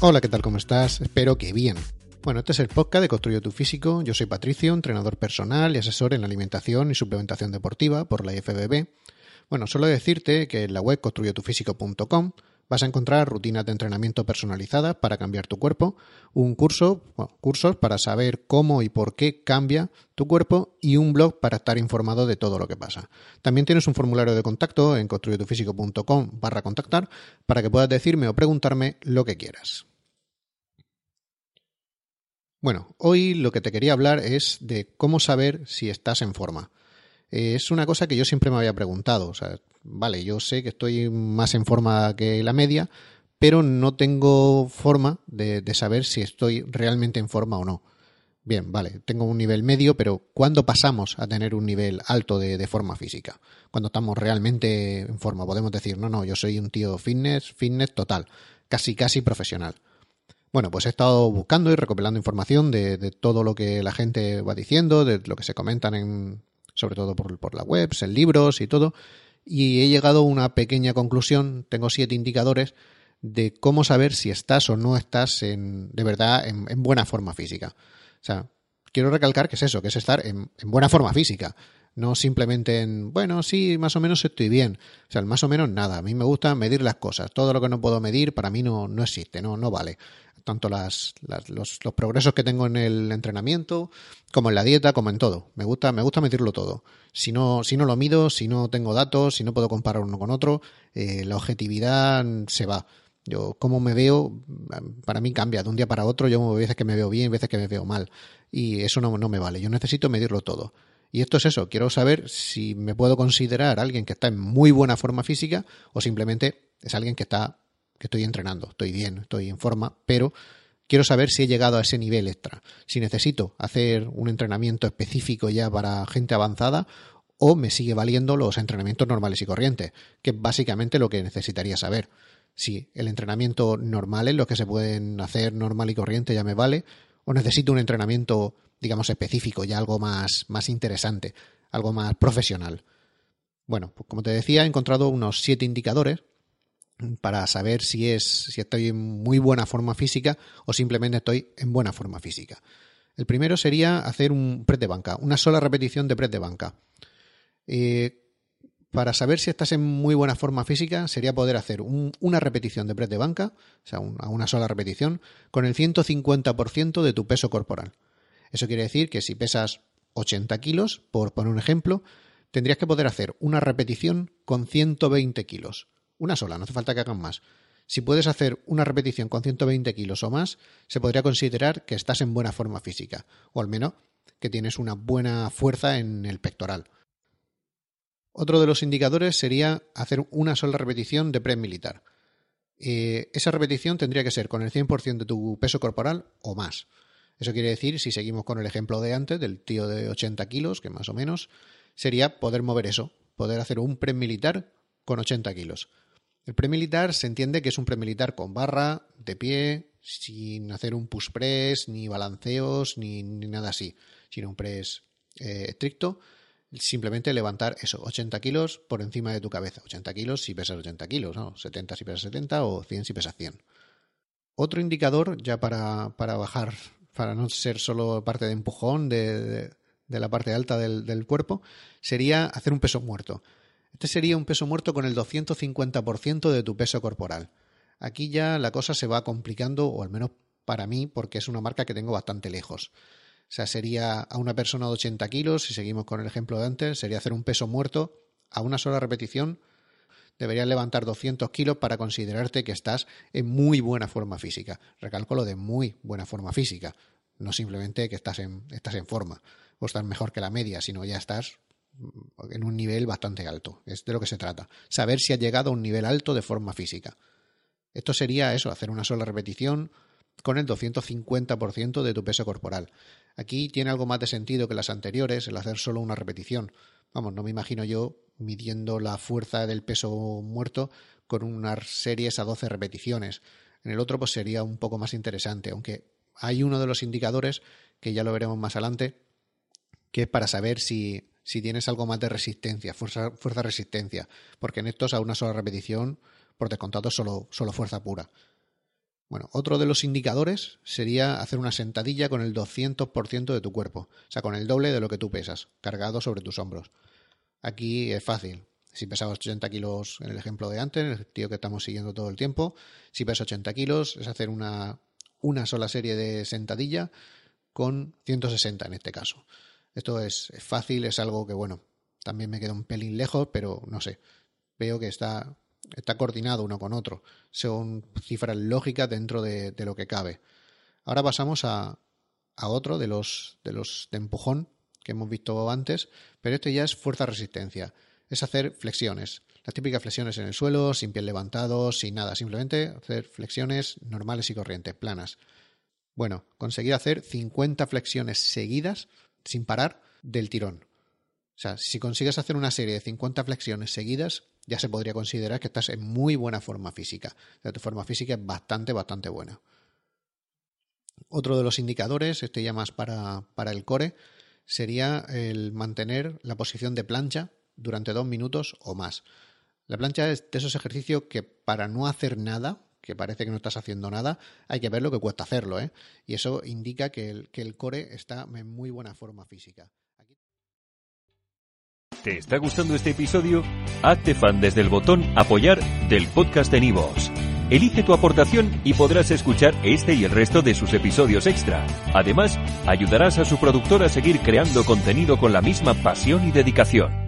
Hola, ¿qué tal? ¿Cómo estás? Espero que bien. Bueno, este es el podcast de Construyo tu Físico. Yo soy Patricio, entrenador personal y asesor en alimentación y suplementación deportiva por la IFBB. Bueno, solo decirte que en la web construyotufísico.com vas a encontrar rutinas de entrenamiento personalizadas para cambiar tu cuerpo, un curso, cursos para saber cómo y por qué cambia tu cuerpo y un blog para estar informado de todo lo que pasa. También tienes un formulario de contacto en construyotufísico.com barra contactar para que puedas decirme o preguntarme lo que quieras. Bueno, hoy lo que te quería hablar es de cómo saber si estás en forma. Eh, es una cosa que yo siempre me había preguntado. Vale, yo sé que estoy más en forma que la media, pero no tengo forma de, saber si estoy realmente en forma o no. Bien, vale, tengo un nivel medio, pero ¿cuándo pasamos a tener un nivel alto de, de, forma física? Cuando estamos realmente en forma. Podemos decir, no, no, yo soy un tío fitness, fitness total, casi, casi profesional. Bueno, pues he estado buscando y recopilando información de, todo lo que la gente va diciendo, de lo que se comentan en, sobre todo por, por las webs, en libros y todo, y he llegado a una pequeña conclusión, tengo siete indicadores de cómo saber si estás o no estás en, de verdad en, buena forma física. O sea, quiero recalcar que es eso, que es estar en, en buena forma física no simplemente en, bueno, sí, más o menos estoy bien. O sea, más o menos nada. A mí me gusta medir las cosas. Todo lo que no puedo medir para mí no, no existe, no, no vale tanto las, los, progresos que tengo en el entrenamiento, como en la dieta, como en todo. Me gusta, me gusta medirlo todo. Si no, si no lo mido, si no tengo datos, si no puedo comparar uno con otro, eh, la objetividad se va. Yo, cómo me veo, para mí cambia de un día para otro. Yo veces que me veo bien, veces que me veo mal. Y eso no, no me vale. Yo necesito medirlo todo. Y esto es eso, quiero saber si me puedo considerar alguien que está en muy buena forma física o simplemente es alguien que está que estoy entrenando, estoy bien, estoy en forma, pero quiero saber si he llegado a ese nivel extra, si necesito hacer un entrenamiento específico ya para gente avanzada o me sigue valiendo los entrenamientos normales y corrientes, que es básicamente lo que necesitaría saber. Si el entrenamiento normal es lo que se pueden hacer normal y corriente ya me vale, o necesito un entrenamiento, digamos, específico, ya algo más, más interesante, algo más profesional. Bueno, pues como te decía, he encontrado unos siete indicadores para saber si es si estoy en muy buena forma física o simplemente estoy en buena forma física. El primero sería hacer un press de banca, una sola repetición de press de banca. Eh, para saber si estás en muy buena forma física sería poder hacer una repetición de press de banca, o sea, una sola repetición, con el 150% de tu peso corporal. Eso quiere decir que si pesas 80 kilos, por poner un ejemplo, tendrías que poder hacer una repetición con 120 kilos. Una sola, no hace falta que hagan más. Si puedes hacer una repetición con 120 kilos o más, se podría considerar que estás en buena forma física, o al menos que tienes una buena fuerza en el pectoral. Otro de los indicadores sería hacer una sola repetición de press militar. Eh, esa repetición tendría que ser con el 100% de tu peso corporal o más. Eso quiere decir, si seguimos con el ejemplo de antes, del tío de 80 kilos, que más o menos, sería poder mover eso, poder hacer un press militar con 80 kilos. El premilitar se entiende que es un premilitar con barra, de pie, sin hacer un push press, ni balanceos, ni, nada así, sino un press eh, estricto. Simplemente levantar eso, 80 kilos por encima de tu cabeza. 80 kilos si pesas 80 kilos, ¿no? 70 si pesas 70 o 100 si pesas 100. Otro indicador, ya para, bajar, para no ser solo parte de empujón de, la parte alta del, del cuerpo, sería hacer un peso muerto. Este sería un peso muerto con el 250% de tu peso corporal. Aquí ya la cosa se va complicando, o al menos para mí, porque es una marca que tengo bastante lejos. O sea, sería a una persona de 80 kilos, si seguimos con el ejemplo de antes, sería hacer un peso muerto a una sola repetición. Deberías levantar 200 kilos para considerarte que estás en muy buena forma física. Recalco lo de muy buena forma física. No simplemente que estás en, estás en forma o estás mejor que la media, sino ya estás en un nivel bastante alto. Es de lo que se trata. Saber si ha llegado a un nivel alto de forma física. Esto sería eso, hacer una sola repetición con el 250% de tu peso corporal. Aquí tiene algo más de sentido que las anteriores, el hacer solo una repetición. Vamos, no me imagino yo midiendo la fuerza del peso muerto con unas series a 12 repeticiones. En el otro pues sería un poco más interesante, aunque hay uno de los indicadores que ya lo veremos más adelante, que es para saber si si tienes algo más de resistencia, fuerza, resistencia, porque en estos a una sola repetición, por descontado, solo, solo fuerza pura. Bueno, otro de los indicadores sería hacer una sentadilla con el 200% de tu cuerpo, o sea, con el doble de lo que tú pesas, cargado sobre tus hombros. Aquí es fácil. Si pesabas 80 kilos en el ejemplo de antes, el tío que estamos siguiendo todo el tiempo, si pesas 80 kilos es hacer una, una sola serie de sentadilla con 160 en este caso. Esto es, fácil, es algo que, bueno, también me queda un pelín lejos, pero no sé. Veo que está, está coordinado uno con otro. Son cifras lógicas dentro de, lo que cabe. Ahora pasamos a, a otro de los, de los de empujón que hemos visto antes, pero este ya es fuerza-resistencia. Es hacer flexiones. Las típicas flexiones en el suelo, sin piel levantado, sin nada. Simplemente hacer flexiones normales y corrientes, planas. Bueno, conseguir hacer 50 flexiones seguidas, sin parar, del tirón. O sea, si consigues hacer una serie de 50 flexiones seguidas, ya se podría considerar que estás en muy buena forma física. O sea, tu forma física es bastante, bastante buena. Otro de los indicadores, este ya más para, para el core, sería el mantener la posición de plancha durante dos minutos o más. La plancha es de esos ejercicios que para no hacer nada, que parece que no estás haciendo nada, hay que ver lo que cuesta hacerlo, ¿eh? Y eso indica que el, que el core está en muy buena forma física. ¿Te está gustando este episodio? Hazte fan desde el botón Apoyar del podcast de Nivos. Elige tu aportación y podrás escuchar este y el resto de sus episodios extra. Además, ayudarás a su productor a seguir creando contenido con la misma pasión y dedicación.